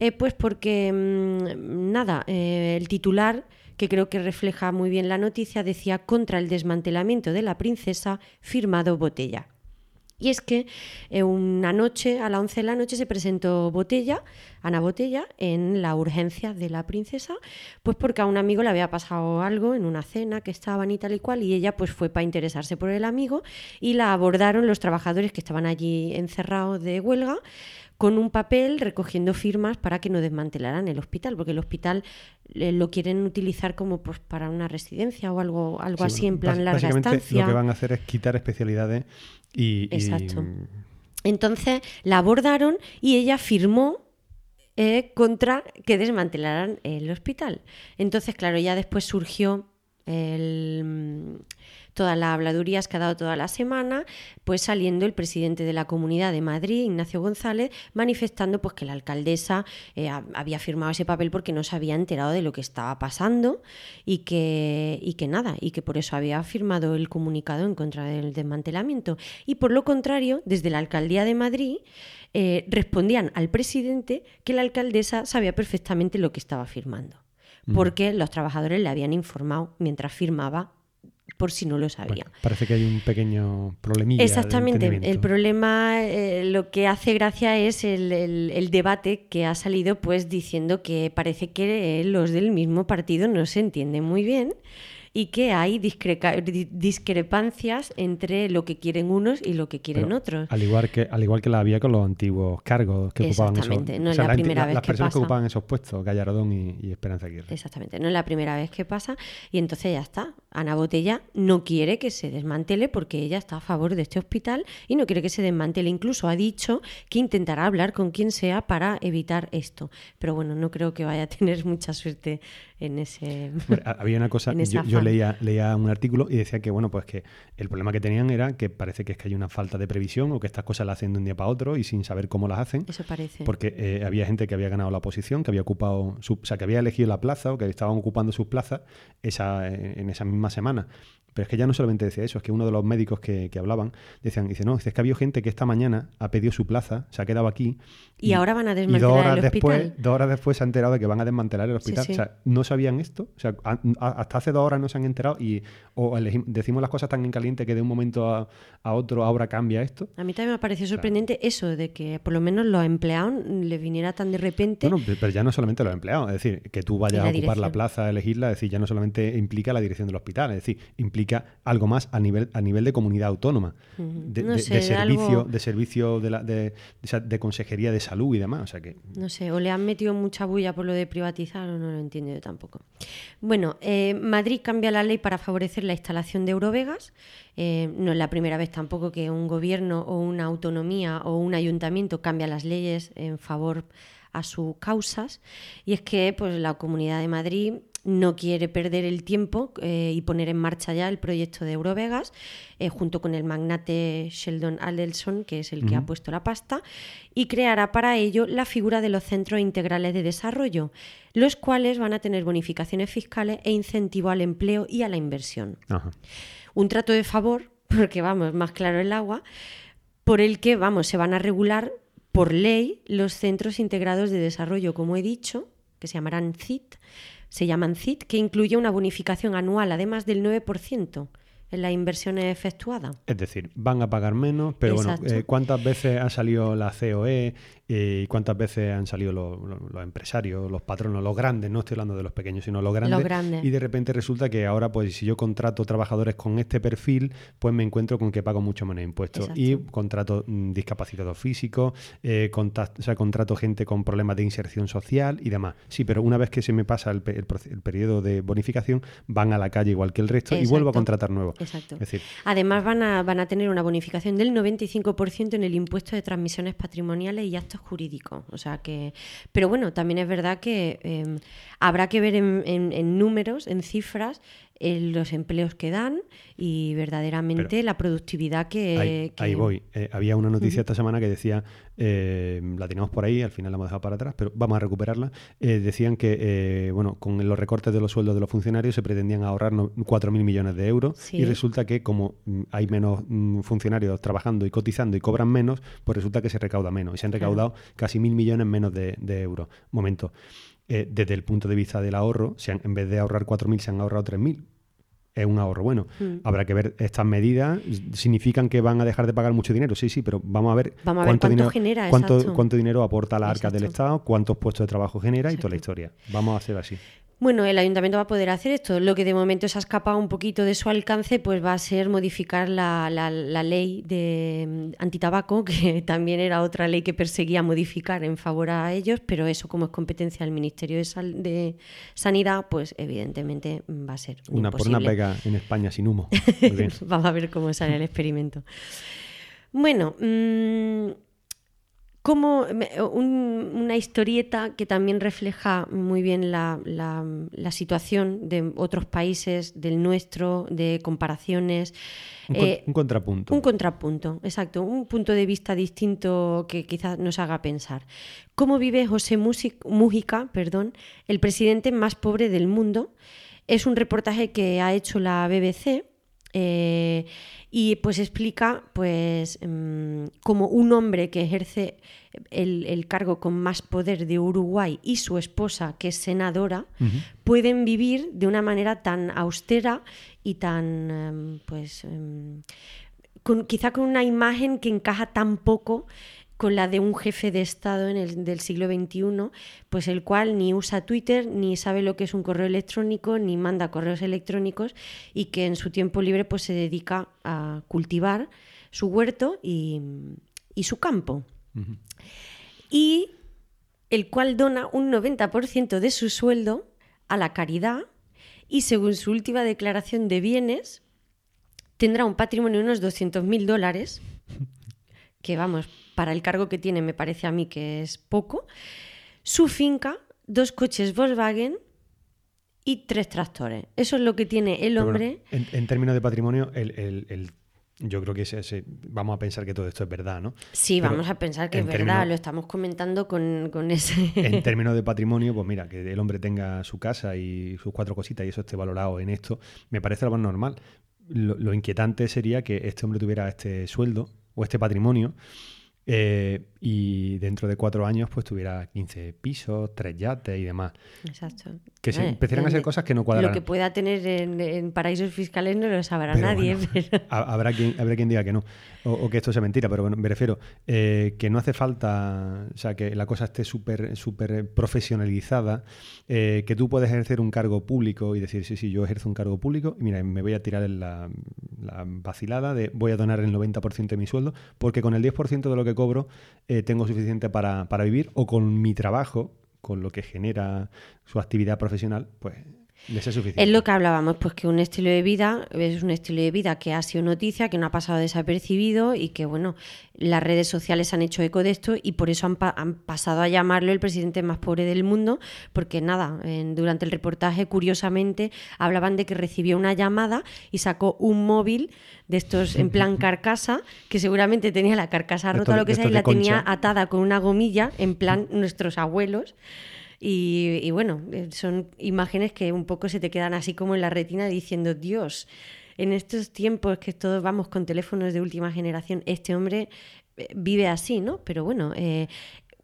eh, pues porque, mm, nada, eh, el titular, que creo que refleja muy bien la noticia, decía contra el desmantelamiento de la princesa, firmado Botella. Y es que eh, una noche, a las 11 de la noche, se presentó Botella, Ana Botella, en la urgencia de la princesa, pues porque a un amigo le había pasado algo en una cena que estaban y tal y cual, y ella pues fue para interesarse por el amigo y la abordaron los trabajadores que estaban allí encerrados de huelga con un papel recogiendo firmas para que no desmantelaran el hospital, porque el hospital eh, lo quieren utilizar como pues, para una residencia o algo, algo Sí, así, en plan larga básicamente estancia. Lo que van a hacer es quitar especialidades y. y- Exacto. Entonces la abordaron y ella firmó eh, contra que desmantelaran el hospital. Entonces, claro, ya después surgió el, mm, todas las habladurías que ha dado toda la semana, pues saliendo el presidente de la Comunidad de Madrid, Ignacio González, manifestando pues que la alcaldesa eh, ha- había firmado ese papel porque no se había enterado de lo que estaba pasando y que, y que nada, y que por eso había firmado el comunicado en contra del desmantelamiento. Y por lo contrario, desde la alcaldía de Madrid eh, respondían al presidente que la alcaldesa sabía perfectamente lo que estaba firmando, porque los trabajadores le habían informado mientras firmaba por si no lo sabía. Bueno, parece que hay un pequeño problemilla. Exactamente. El problema, eh, lo que hace gracia es el, el- el debate que ha salido, pues diciendo que parece que los del mismo partido no se entienden muy bien y que hay discrepancias entre lo que quieren unos y lo que quieren otros. Al igual, que, al igual que la había con los antiguos cargos que ocupaban esos no es la, primera vez las personas que, ocupaban esos puestos, Gallardón y, Esperanza Aguirre. Exactamente, no es la primera vez que pasa y entonces ya está. Ana Botella no quiere que se desmantele porque ella está a favor de este hospital y no quiere que se desmantele. Incluso ha dicho que intentará hablar con quien sea para evitar esto. Pero bueno, no creo que vaya a tener mucha suerte en ese. había una cosa, yo, leía, leía un artículo y decía que, bueno, pues que el problema que tenían era que parece que es que hay una falta de previsión o que estas cosas las hacen de un día para otro y sin saber cómo las hacen. Eso parece. Porque eh, había gente que había ganado la oposición, que había ocupado, su, o sea, que había elegido la plaza o que estaban ocupando sus plazas esa, en esa misma semana. Pero es que ya no solamente decía eso, es que uno de los médicos que, hablaban decían, dice, no, es que había gente que esta mañana ha pedido su plaza, se ha quedado aquí. Y, ahora van a desmantelar el después, hospital. Dos horas después se ha enterado de que van a desmantelar el hospital. O sea, no sabían esto. O sea, hasta hace dos horas no se han enterado y o decimos las cosas tan en caliente que de un momento a, otro ahora cambia esto. A mí también me pareció sorprendente eso, de que por lo menos los empleados les viniera tan de repente. No, pero ya no solamente los empleados, es decir, que tú vayas a ocupar la plaza, a elegirla, es decir, ya no solamente implica la dirección del hospital, es decir, implica algo más a nivel, a nivel de comunidad autónoma, de, servicio, de servicio de, la, de, de, consejería de salud y demás. O sea que... No sé, o le han metido mucha bulla por lo de privatizar o no lo entiendo yo tampoco. Bueno, eh, Madrid cambia la ley para favorecer la instalación de Eurovegas. Eh, no es la primera vez tampoco que un gobierno o una autonomía o un ayuntamiento cambia las leyes en favor a sus causas. Y es que pues, la Comunidad de Madrid no quiere perder el tiempo eh, y poner en marcha ya el proyecto de Eurovegas, eh, junto con el magnate Sheldon Adelson, que es el que ha puesto la pasta, y creará para ello la figura de los centros integrales de desarrollo, los cuales van a tener bonificaciones fiscales e incentivo al empleo y a la inversión. Un trato de favor, porque vamos, más claro el agua, por el que vamos, se van a regular por ley los centros integrados de desarrollo, como he dicho, que se llamarán CIT, se llaman CIT, que incluye una bonificación anual, además del 9% en las inversiones efectuadas. Es decir, van a pagar menos, pero bueno, eh, ¿cuántas veces ha salido la COE y cuántas veces han salido los, empresarios, los patronos, los grandes? No estoy hablando de los pequeños, sino los grandes. Los grandes. Y de repente resulta que ahora, pues si yo contrato trabajadores con este perfil, pues me encuentro con que pago mucho menos impuestos. Y contrato mm, discapacitados físicos, eh, o sea, contrato gente con problemas de inserción social y demás. Sí, pero una vez que se me pasa el, periodo de bonificación, van a la calle igual que el resto y vuelvo a contratar nuevos. Exacto. Además van a, van a tener una bonificación del 95% en el impuesto de transmisiones patrimoniales y actos jurídicos. O sea que, pero bueno, también es verdad que em, habrá que ver en, números, en cifras, los empleos que dan y verdaderamente la productividad que... Ahí, voy. Eh, había una noticia esta semana que decía, eh, la tenemos por ahí, al final la hemos dejado para atrás, pero vamos a recuperarla. Eh, decían que, bueno, con los recortes de los sueldos de los funcionarios se pretendían ahorrar 4.000 millones de euros y resulta que como mm, hay menos mm, funcionarios trabajando y cotizando y cobran menos, pues resulta que se recauda menos y se han recaudado casi mil millones menos de, de euros. Momento. Eh, desde el punto de vista del ahorro, se en vez de ahorrar 4.000, se han ahorrado 3.000. Es un ahorro bueno. Mm. Habrá que ver estas medidas. ¿Significan que van a dejar de pagar mucho dinero? Sí, sí, pero vamos a ver, cuánto, dinero, genera, cuánto, dinero aporta la arca del Estado, cuántos puestos de trabajo genera y toda la historia. Vamos a hacer así. Bueno, el ayuntamiento va a poder hacer esto. Lo que de momento se ha escapado un poquito de su alcance, pues va a ser modificar la, ley de mm, antitabaco, que también era otra ley que perseguía modificar en favor a ellos, pero eso como es competencia del Ministerio de, Sanidad, pues evidentemente va a ser una por una pega en España sin humo. Vamos a ver cómo sale el experimento. Bueno, mmm, como una historieta que también refleja muy bien la, situación de otros países, del nuestro, de comparaciones. Un, eh, contrapunto. Un contrapunto, exacto. Un punto de vista distinto que quizás nos haga pensar. ¿Cómo vive José Mújica, perdón, el presidente más pobre del mundo? Es un reportaje que ha hecho la BBC. Eh, y pues explica pues mm, como un hombre que ejerce el, cargo con más poder de Uruguay y su esposa, que es senadora, pueden vivir de una manera tan austera y tan em, pues em, quizá con una imagen que encaja tan poco con la de un jefe de Estado en el, del siglo XXI, pues el cual ni usa Twitter, ni sabe lo que es un correo electrónico, ni manda correos electrónicos y que en su tiempo libre pues se dedica a cultivar su huerto y, y su campo. Y el cual dona un 90% de su sueldo a la caridad y según su última declaración de bienes, tendrá un patrimonio de unos 200.000 dólares, que vamos, para el cargo que tiene me parece a mí que es poco, su finca, dos coches Volkswagen y tres tractores. Eso es lo que tiene el hombre. en, términos de patrimonio, el, yo creo que ese, vamos a pensar que todo esto es verdad, ¿no? Sí, vamos a pensar que es verdad, lo estamos comentando con, con, ese... En términos de patrimonio, pues mira, que el hombre tenga su casa y sus cuatro cositas y eso esté valorado en esto, me parece lo más normal. lo inquietante sería que este hombre tuviera este sueldo o este patrimonio eh, y dentro de cuatro años pues tuviera 15 pisos, tres yates y demás. Exacto. Que se empezaran a hacer cosas que no cuadran. Lo que pueda tener en, paraísos fiscales no lo sabrá nadie. Habrá, quien, habrá quien diga que no, o, que esto sea mentira, pero bueno, me refiero eh, que no hace falta, o sea, que la cosa esté súper súper profesionalizada, eh, que tú puedes ejercer un cargo público y decir, sí, sí, yo ejerzo un cargo público y mira, me voy a tirar en la, la vacilada de voy a donar el 90% de mi sueldo, porque con el 10% de lo que cobro eh, tengo suficiente para, para vivir o con mi trabajo, con lo que genera su actividad profesional, pues es lo que hablábamos, pues que un estilo de vida es un estilo de vida que ha sido noticia, que no ha pasado desapercibido y que, bueno, las redes sociales han hecho eco de esto y por eso han, pasado a llamarlo el presidente más pobre del mundo, porque nada, durante el reportaje, curiosamente, hablaban de que recibió una llamada y sacó un móvil de estos en plan carcasa, que seguramente tenía la carcasa rota, lo que sea, y la tenía atada con una gomilla, en plan nuestros abuelos. Y, bueno, eh, son imágenes que un poco se te quedan así como en la retina diciendo, Dios, en estos tiempos que todos vamos con teléfonos de última generación, este hombre eh, vive así, ¿no? Pero bueno, eh,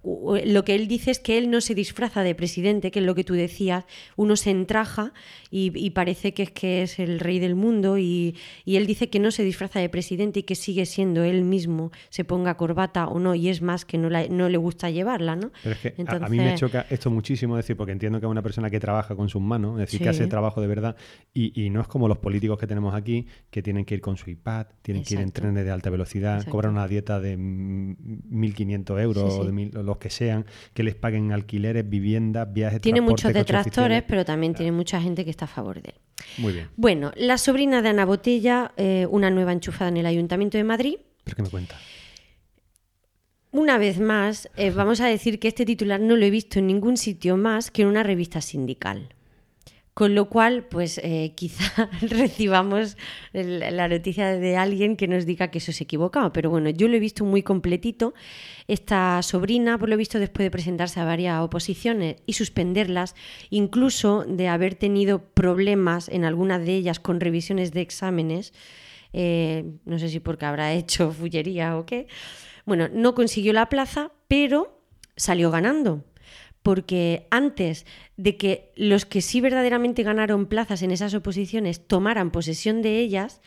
lo que él dice es que él no se disfraza de presidente, que es lo que tú decías, uno se entraja y, parece que es que es el rey del mundo y, él dice que no se disfraza de presidente y que sigue siendo él mismo, se ponga corbata o no, y es más que no, no le gusta llevarla, ¿no? Pero es que a, mí me choca esto muchísimo, decir, porque entiendo que es una persona que trabaja con sus manos, es decir, que hace trabajo de verdad y, no es como los políticos que tenemos aquí, que tienen que ir con su iPad, tienen que ir en trenes de alta velocidad, cobran una dieta de 1.500 euros o de mil, los que sean, que les paguen alquileres, viviendas, viajes, Tiene muchos detractores, pero también tiene mucha gente que está a favor de él. Muy bien. Bueno, la sobrina de Ana Botella, eh, una nueva enchufada en el Ayuntamiento de Madrid. ¿Pero qué me cuenta? Una vez más, eh, vamos a decir que este titular no lo he visto en ningún sitio más que en una revista sindical. Con lo cual, pues eh, quizá recibamos la noticia de alguien que nos diga que eso es equivocado. Pero bueno, yo lo he visto muy completito. Esta sobrina, por lo visto, después de presentarse a varias oposiciones y suspenderlas, incluso de haber tenido problemas en algunas de ellas con revisiones de exámenes, eh, no sé si porque habrá hecho fullería o qué, bueno, no consiguió la plaza, pero salió ganando porque antes de que los que sí verdaderamente ganaron plazas en esas oposiciones tomaran posesión de ellas,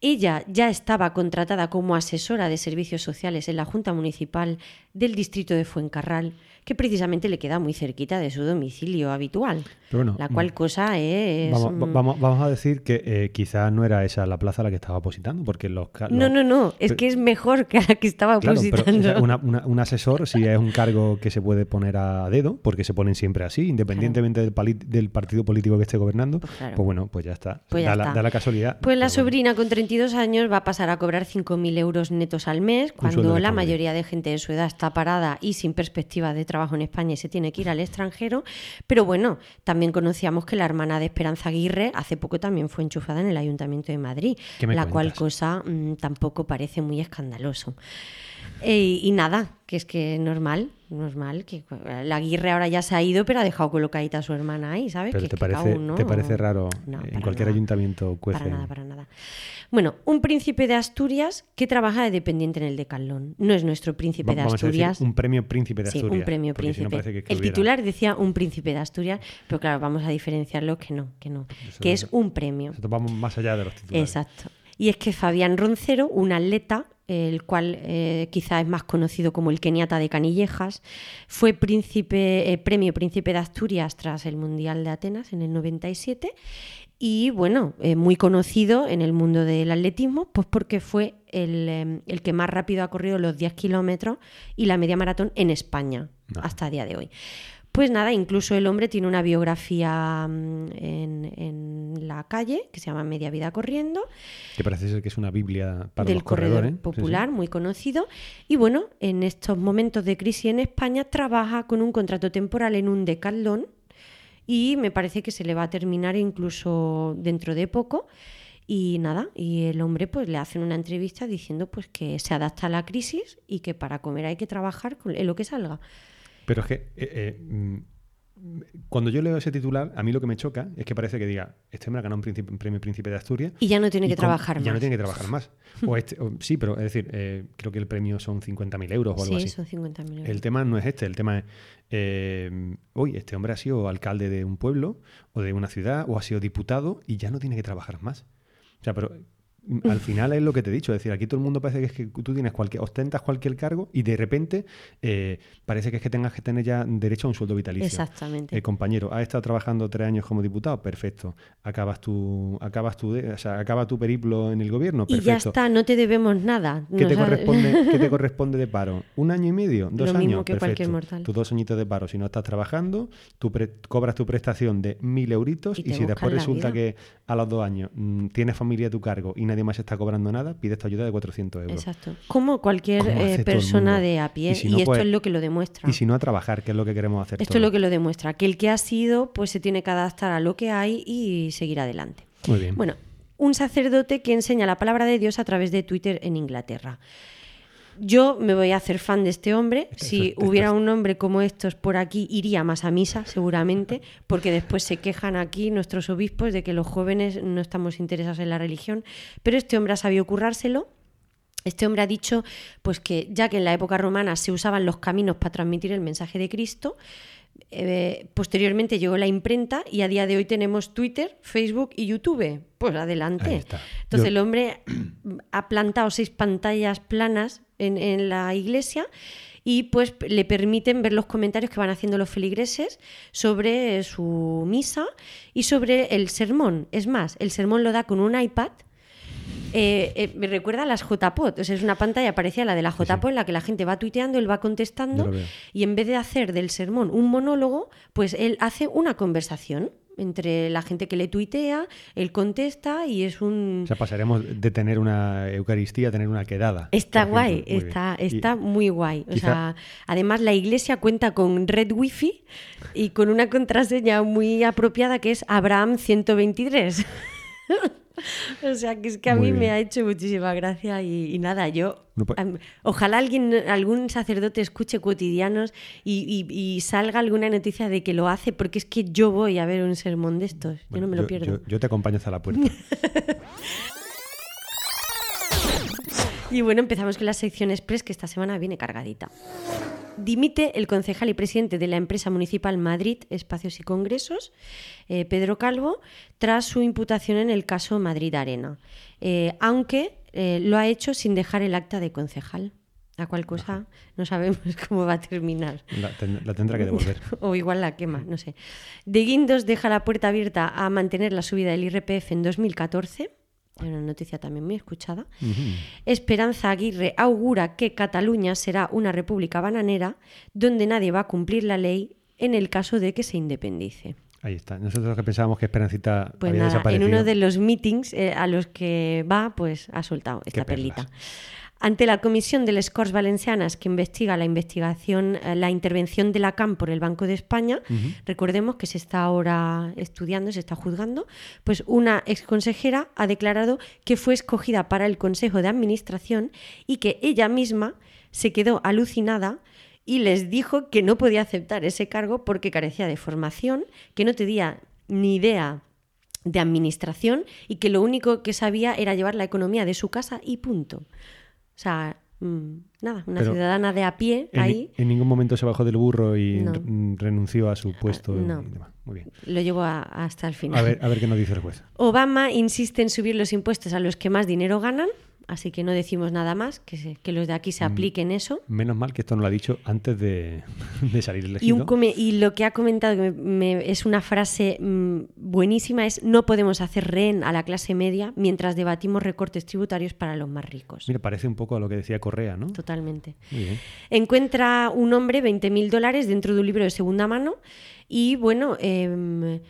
ella ya estaba contratada como asesora de servicios sociales en la Junta Municipal del Distrito de Fuencarral que precisamente le queda muy cerquita de su domicilio habitual. la cual mm, cosa es... Vamos, vamos, a decir que eh, quizás no era esa la plaza a la que estaba opositando, porque los... No, no, no, es que es mejor que la que estaba opositando. un asesor sí es un cargo que se puede poner a dedo, porque se ponen siempre así, independientemente del, partido político que esté gobernando, pues, pues bueno, pues ya está. Pues da, La, casualidad. Pues la sobrina con 32 años va a pasar a cobrar 5.000 euros netos al mes, cuando la mayoría de gente de su edad está parada y sin perspectiva de trabajo trabajo en España y se tiene que ir al extranjero. Pero bueno, también conocíamos que la hermana de Esperanza Aguirre hace poco también fue enchufada en el Ayuntamiento de Madrid, la cual cosa mm, tampoco parece muy escandaloso. Eh, y nada, que es que normal, normal, que la Aguirre ahora ya se ha ido, pero ha dejado colocadita a su hermana ahí, ¿sabes? Pero te, parece, ¿te parece raro en cualquier ayuntamiento cuece? Para nada, para nada. Bueno, un príncipe de Asturias que trabaja de dependiente en el Decalón. No es nuestro príncipe de Asturias. un premio príncipe de Asturias. Sí, un premio príncipe. el titular decía un príncipe de Asturias, pero claro, vamos a diferenciarlo que no, que no, que es un premio. vamos más allá de los titulares. Exacto. Y es que Fabián Roncero, un atleta, el cual eh, quizá es más conocido como el Keniata de Canillejas. Fue príncipe, eh, premio Príncipe de Asturias tras el Mundial de Atenas en el 97 y bueno, eh, muy conocido en el mundo del atletismo, pues porque fue el, el, que más rápido ha corrido los 10 kilómetros y la media maratón en España hasta el día de hoy. Pues nada, incluso el hombre tiene una biografía mm, en, en la calle que se llama Media Vida Corriendo, Que parece ser que es una Biblia para del los corredor corredores. Sí, sí. popular, muy conocido. Y bueno, en estos momentos de crisis en España trabaja con un contrato temporal en un decathlon y me parece que se le va a terminar incluso dentro de poco. Y nada, y el hombre pues le hacen una entrevista diciendo pues que se adapta a la crisis y que para comer hay que trabajar con en lo que salga. Pero es que eh, eh, mm, cuando yo leo ese titular, a mí lo que me choca es que parece que diga, este hombre ha ganado un, príncipe- un premio Príncipe de Asturias. Y ya no tiene que con- trabajar y Ya no más. tiene que trabajar más. O este- o- sí, pero es decir, eh, creo que el premio son 50.000 euros o algo Sí, así. son 50.000 euros. El tema no es este, el tema es, eh, hoy este hombre ha sido alcalde de un pueblo o de una ciudad o ha sido diputado y ya no tiene que trabajar más. O sea, pero al final es lo que te he dicho, es decir, aquí todo el mundo parece que es que tú tienes cualquier, ostentas cualquier cargo y de repente eh, parece que es que tengas que tener ya derecho a un sueldo vitalicio. Exactamente. Eh, compañero, has estado trabajando tres años como diputado, perfecto. Acabas tu, acabas tu, de- o sea, acaba tu periplo en el gobierno, y perfecto. ya está, no te debemos nada. ¿Qué te, corresponde, qué te corresponde de paro? ¿Un año y medio? ¿Dos Lo años? mismo que cualquier Perfecto. mortal. Tus dos añitos de paro. Si no estás trabajando, tú pre- cobras tu prestación de mil euritos Y y, si después resulta vida. que a los dos años mm, tienes familia a tu cargo y nadie más está cobrando nada, pides tu ayuda de 400 euros. Exacto. Como cualquier ¿Cómo eh, persona de a pie. Y Y, si no, esto pues- es lo que lo demuestra. Y si no, a trabajar, que es lo que queremos hacer Esto todos. es lo que lo demuestra. Que el que ha sido, pues se tiene que adaptar a lo que hay y seguir adelante. Muy bien. Bueno, un sacerdote que enseña la palabra de Dios a través de Twitter en Inglaterra. Yo me voy a hacer fan de este hombre. Si hubiera un hombre como estos por aquí, iría más a misa, seguramente, porque después se quejan aquí nuestros obispos de que los jóvenes no estamos interesados en la religión. Pero este hombre ha sabido currárselo. Este hombre ha dicho pues que ya que en la época romana se usaban los caminos para transmitir el mensaje de Cristo, eh, posteriormente llegó la imprenta y a día de hoy tenemos Twitter, Facebook y YouTube. Pues adelante. Entonces Yo- el hombre ha plantado seis pantallas planas en, en la iglesia y pues le permiten ver los comentarios que van haciendo los feligreses sobre su misa y sobre el sermón. Es más, el sermón lo da con un iPad. Eh, eh, me recuerda a las JPOT, o sea, es una pantalla parecida a la de la JPOT en la que la gente va tuiteando, él va contestando y en vez de hacer del sermón un monólogo, pues él hace una conversación entre la gente que le tuitea, él contesta y es un... O sea, pasaremos de tener una Eucaristía a tener una quedada. Está guay, bien. está, Y- está muy guay. O sea, además la iglesia cuenta con red wifi y con una contraseña muy apropiada que es Abraham 123. o sea, que es que a Muy mí me ha hecho muchísima gracia y, y nada, yo... No, ojalá alguien, algún sacerdote escuche cotidianos y, y- y salga alguna noticia de que lo hace, porque es que yo voy a ver un sermón de estos. yo no me lo pierdo. Yo, yo te acompaño hasta la puerta. Y bueno, empezamos con la sección Express, que esta semana viene cargadita. Dimite el concejal y presidente de la empresa municipal Madrid Espacios y Congresos, eh, Pedro Calvo, tras su imputación en el caso Madrid Arena, Eh, aunque eh, lo ha hecho sin dejar el acta de concejal. La cual cosa no sabemos cómo va a terminar. La, ten- la tendrá que devolver. o igual la quema, no sé. De Guindos deja la puerta abierta a mantener la subida del IRPF en 2014. Una noticia también muy escuchada. Esperanza Aguirre augura que Cataluña será una república bananera donde nadie va a cumplir la ley en el caso de que se independice. Ahí está. Nosotros que pensábamos que Esperancita Pues había nada, en uno de los meetings eh, a los que va, pues ha soltado esta perlita. Ante la Comisión de las Corts Valencianas que investiga la investigación, eh, la intervención de la CAM por el Banco de España, recordemos que se está ahora estudiando, se está juzgando, pues una exconsejera ha declarado que fue escogida para el Consejo de Administración y que ella misma se quedó alucinada y les dijo que no podía aceptar ese cargo porque carecía de formación, que no tenía ni idea de administración y que lo único que sabía era llevar la economía de su casa y punto. O sea, mm, nada, una Pero ciudadana de a pie En, ahí en ningún momento se bajó del burro y No. renunció a su puesto. no. y demás. Muy bien. lo llevó a- hasta el final. A ver, a ver qué nos dice el juez. Obama insiste en subir los impuestos a los que más dinero ganan. Así que no decimos nada más, que, se- que los de aquí se Mm. apliquen eso. Menos mal que esto no lo ha dicho antes de, de salir Y, elegido. un come- y lo que ha comentado, que me- me- es una frase mm, buenísima, es no podemos hacer rehén a la clase media mientras debatimos recortes tributarios para los más ricos. Mira, parece un poco a lo que decía Correa, ¿no? Totalmente. Muy bien. Encuentra un hombre 20.000 dólares dentro de un libro de segunda mano y bueno, em,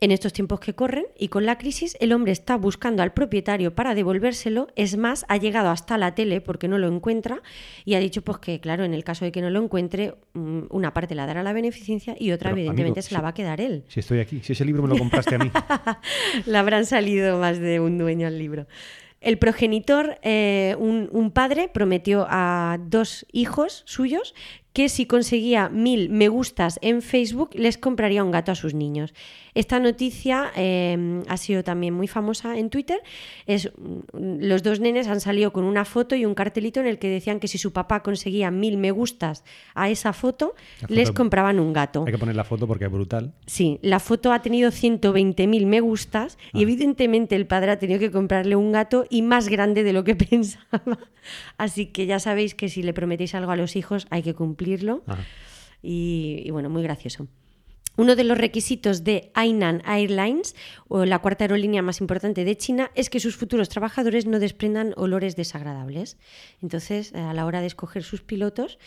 en estos tiempos que corren y con la crisis el hombre está buscando al propietario para devolvérselo, es más, ha llegado hasta la tele porque no lo encuentra y ha dicho pues que claro, en el caso de que no lo encuentre, mm, una parte la dará a la beneficencia y otra Pero, evidentemente amigo, se la va a quedar él. Si estoy aquí, si ese libro me lo compraste a mí. Le habrán salido más de un dueño al libro. El progenitor, eh, un, un padre, prometió a dos hijos suyos que si conseguía mil me gustas en Facebook les compraría un gato a sus niños. Esta noticia eh, ha sido también muy famosa en Twitter. Es, mm, los dos nenes han salido con una foto y un cartelito en el que decían que si su papá conseguía mil me gustas a esa foto, les compraban un gato. Hay que poner la foto porque es brutal. Sí, la foto ha tenido 120.000 me gustas y Ah. evidentemente el padre ha tenido que comprarle un gato y más grande de lo que pensaba. Así que ya sabéis que si le prometéis algo a los hijos hay que y, y bueno, muy gracioso. Uno de los requisitos de Hainan Airlines, o la cuarta aerolínea más importante de China, es que sus futuros trabajadores no desprendan olores desagradables. Entonces, a la hora de escoger sus pilotos,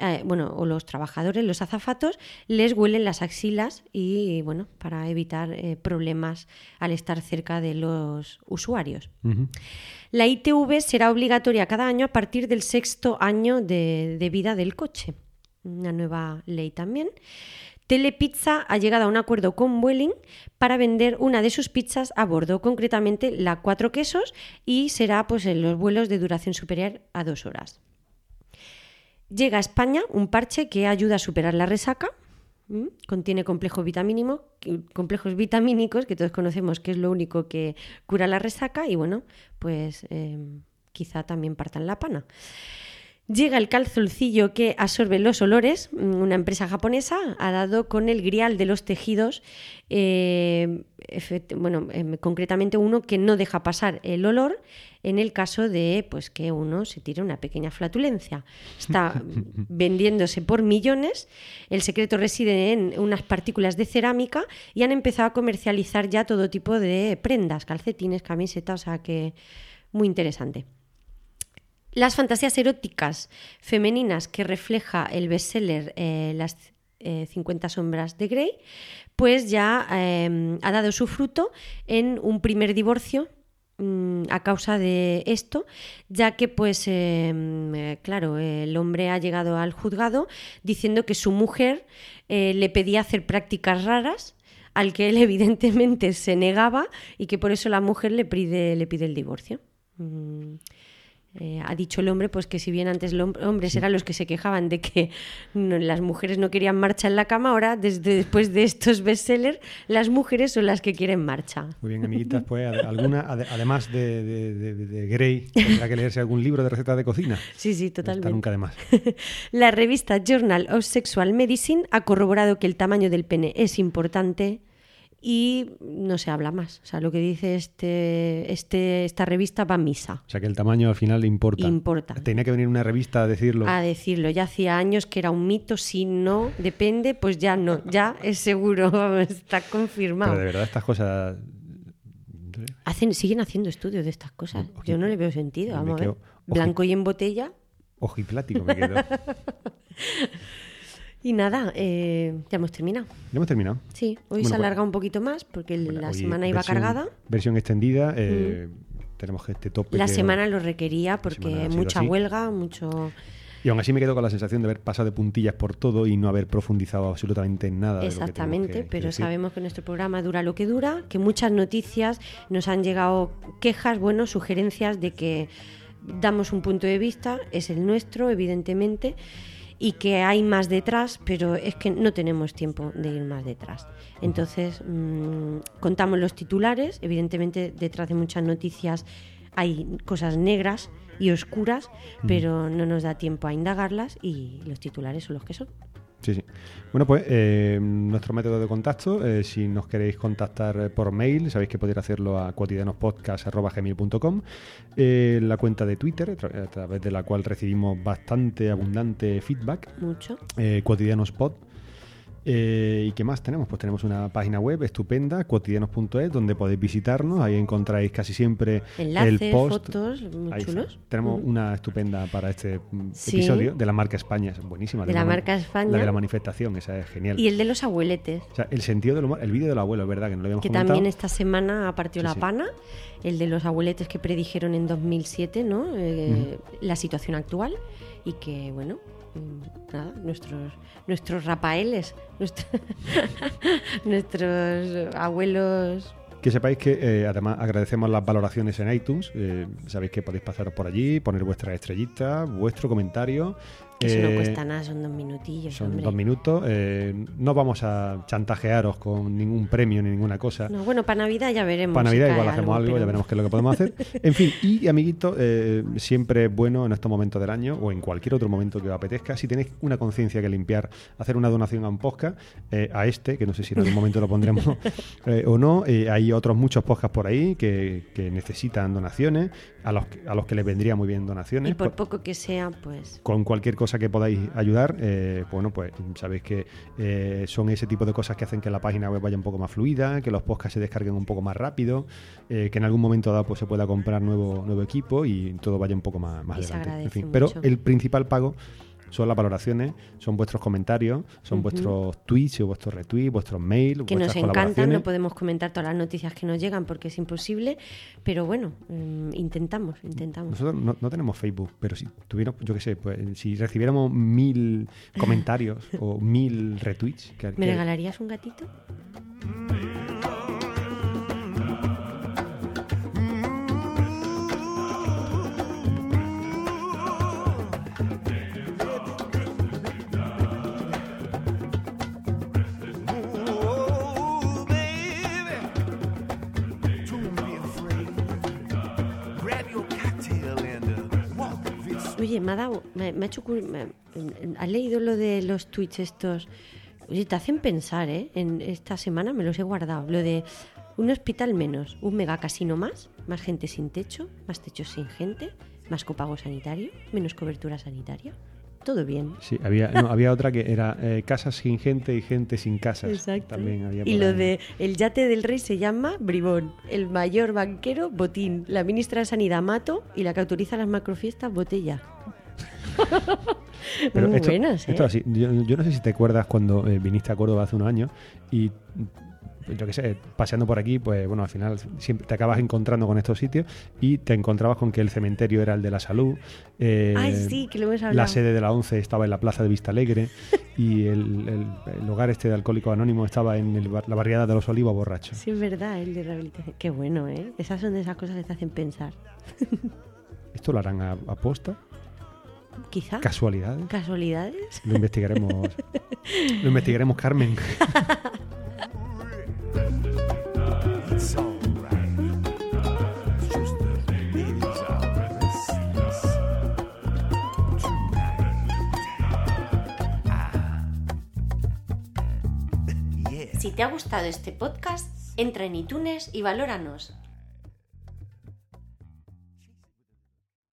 eh, bueno, o los trabajadores, los azafatos, les huelen las axilas y, bueno, para evitar eh, problemas al estar cerca de los usuarios. La ITV será obligatoria cada año a partir del sexto año de, de vida del coche. Una nueva ley también. Telepizza ha llegado a un acuerdo con Vueling para vender una de sus pizzas a bordo, concretamente la cuatro quesos, y será pues, en los vuelos de duración superior a dos horas. Llega a España un parche que ayuda a superar la resaca. Contiene complejos vitamínicos, que todos conocemos que es lo único que cura la resaca, y bueno, pues eh, quizá también partan la pana. Llega el calzoncillo que absorbe los olores. Mm, Una empresa japonesa ha dado con el grial de los tejidos, eh, bueno, em, concretamente uno que no deja pasar el olor en el caso de pues, que uno se tire una pequeña flatulencia. Está vendiéndose por millones. El secreto reside en unas partículas de cerámica y han empezado a comercializar ya todo tipo de prendas, calcetines, camisetas, o sea que muy interesante. Las fantasías eróticas femeninas que refleja el bestseller eh, Las eh, 50 sombras de Grey, pues ya eh, ha dado su fruto en un primer divorcio mm, a causa de esto, ya que pues eh, eh, claro, el hombre ha llegado al juzgado diciendo que su mujer le pedía hacer prácticas raras al que él evidentemente se negaba y que por eso la mujer le pide, le pide el divorcio. Mm, eh, ha dicho el hombre pues que si bien antes los hombres eran los que se quejaban de que no- las mujeres no querían marcha en la cama, ahora desde después de estos bestsellers las mujeres son las que quieren marcha. Muy bien, amiguitas, pues alguna, ade- además de, de, de- de Grey, tendrá que leerse algún libro de recetas de cocina. Sí, sí, Está totalmente. nunca de más. La revista Journal of Sexual Medicine ha corroborado que el tamaño del pene es importante y no se habla más. O sea, lo que dice este, este, esta revista va a misa. O sea que el tamaño al final importa. Importa. Tenía que venir una revista a decirlo. A decirlo, ya hacía años que era un mito, si no depende, pues ya no, ya es seguro, está confirmado. Pero de verdad estas cosas... Hacen, siguen haciendo estudios de estas cosas. Ojo, Yo no le veo sentido. Vamos a ver. quedo- ojo. Blanco y en botella. Ojiplático me quedo. ya Y nada, eh, ya hemos terminado. hemos terminado. Sí, hoy Bueno, se ha pues- un poquito más porque Bueno, la semana iba versión- cargada. Versión extendida. eh, Tenemos este tope. La que- semana lo requería porque mucha así. huelga, mucho... Y aún así me quedo con la sensación de haber pasado de puntillas por todo y no haber profundizado absolutamente en nada. de lo que Exactamente, que- que pero decir. sabemos que nuestro programa dura lo que dura, que muchas noticias nos han llegado quejas, bueno, sugerencias de que damos un punto de vista, es el nuestro, evidentemente, y que hay más detrás, pero es que no tenemos tiempo de ir más detrás. Entonces, mm, contamos los titulares, evidentemente detrás de muchas noticias hay cosas negras y oscuras, pero no nos da tiempo a indagarlas y los titulares son los que son. Sí, sí. Bueno, pues eh, nuestro método de contacto, eh, si nos queréis contactar eh, por mail, sabéis que podéis hacerlo a cotidianospodcast.com, eh, la cuenta de Twitter, a tra- a través de la cual recibimos bastante abundante feedback, Mucho. cotidianospod. Eh, ¿Y qué más tenemos? Pues tenemos una página web estupenda, cotidianos.es, donde podéis visitarnos. Ahí encontráis casi siempre Enlaces, el post. fotos, muy Ahí está. chulos. Tenemos Ujú. una estupenda para este mm, Sí. episodio de la marca España, es buenísima. De la marca España. La de la manifestación, esa es genial. Y el de los abueletes, O sea, el sentido del humor, el vídeo del abuelo, es verdad que no lo habíamos que comentado. también esta semana partió Sí, la sí. pana. El de los abueletes que predijeron en 2007, ¿no? Eh, La situación actual. Y que, bueno, nada, nuestros, nuestros rapaeles, nuestro- nuestros abuelos Que sepáis que eh, además agradecemos las valoraciones en iTunes. eh, sabéis que podéis pasaros por allí, poner vuestras estrellitas, vuestro comentario. Que eso no Eh, cuesta nada, son dos minutillos, Son hombre. dos minutos. eh, no vamos a chantajearos con ningún premio ni ninguna cosa. No, bueno, para Navidad ya veremos. Para Navidad igual hacemos algo, pero- ya veremos qué es lo que podemos hacer. En fin, y amiguitos, eh, siempre es bueno en estos momentos del año o en cualquier otro momento que os apetezca, si tenéis una conciencia que limpiar, hacer una donación a un podcast, a este, que no sé si en algún momento lo pondremos o no, hay otros muchos podcasts por ahí que, que necesitan donaciones, a los, que- a los que les vendría muy bien donaciones. Y por Por- poco que sea, pues... con cualquier cosa que podáis ayudar, eh, bueno, pues sabéis que eh, son ese tipo de cosas que hacen que la página web vaya un poco más fluida, que los podcasts se descarguen un poco más rápido, eh, que en algún momento dado pues, se pueda comprar nuevo, nuevo equipo y todo vaya un poco más, más adelante. En fin, pero el principal pago son las valoraciones, son vuestros comentarios, son Ujú. vuestros tweets y vuestros retweets, vuestros mails, que nos vuestras encantan, colaboraciones. no podemos comentar todas las noticias que nos llegan porque es imposible, pero bueno, mm, intentamos, intentamos. Nosotros no, no tenemos Facebook, pero si tuviéramos, yo qué sé, pues si recibiéramos mil comentarios o mil retweets, que, ¿Me que- regalarías un gatito? Oye, me ha dado, me, ha hecho me- ¿Has leído lo de los tweets estos? Oye, te hacen pensar, ¿eh? En esta semana me los he guardado. Lo de un hospital menos, un mega casino más, más gente sin techo, más techos sin gente, más copago sanitario, menos cobertura sanitaria. Todo bien. Sí, había, no, había otra que era eh, casas sin gente y gente sin casas. Exacto. También había y lo ahí. de el yate del rey se llama Bribón, el mayor banquero Botín, la ministra de Sanidad Mato y la que autoriza las macrofiestas Botella. Pero Muy esto, buenas, ¿eh? esto así, yo, yo no sé si te acuerdas cuando eh, viniste a Córdoba hace unos años y yo qué sé, paseando por aquí, pues bueno, al final siempre te acabas encontrando con estos sitios y te encontrabas con que el cementerio era el de la salud. eh, Ay, sí, que lo hemos hablado. La sede de la ONCE estaba en la plaza de Vista Alegre y el, el- el hogar este de Alcohólicos Anónimos estaba en el la barriada de los Olivos Borrachos. Sí, es verdad, el de rehabilitación. Qué bueno, ¿eh? Esas son de esas cosas que te hacen pensar. ¿Esto lo harán a, a posta? Quizá. ¿Casualidades? ¿Casualidades? Lo investigaremos. lo investigaremos, Carmen. Si te ha gustado este podcast, entra en iTunes y valóranos.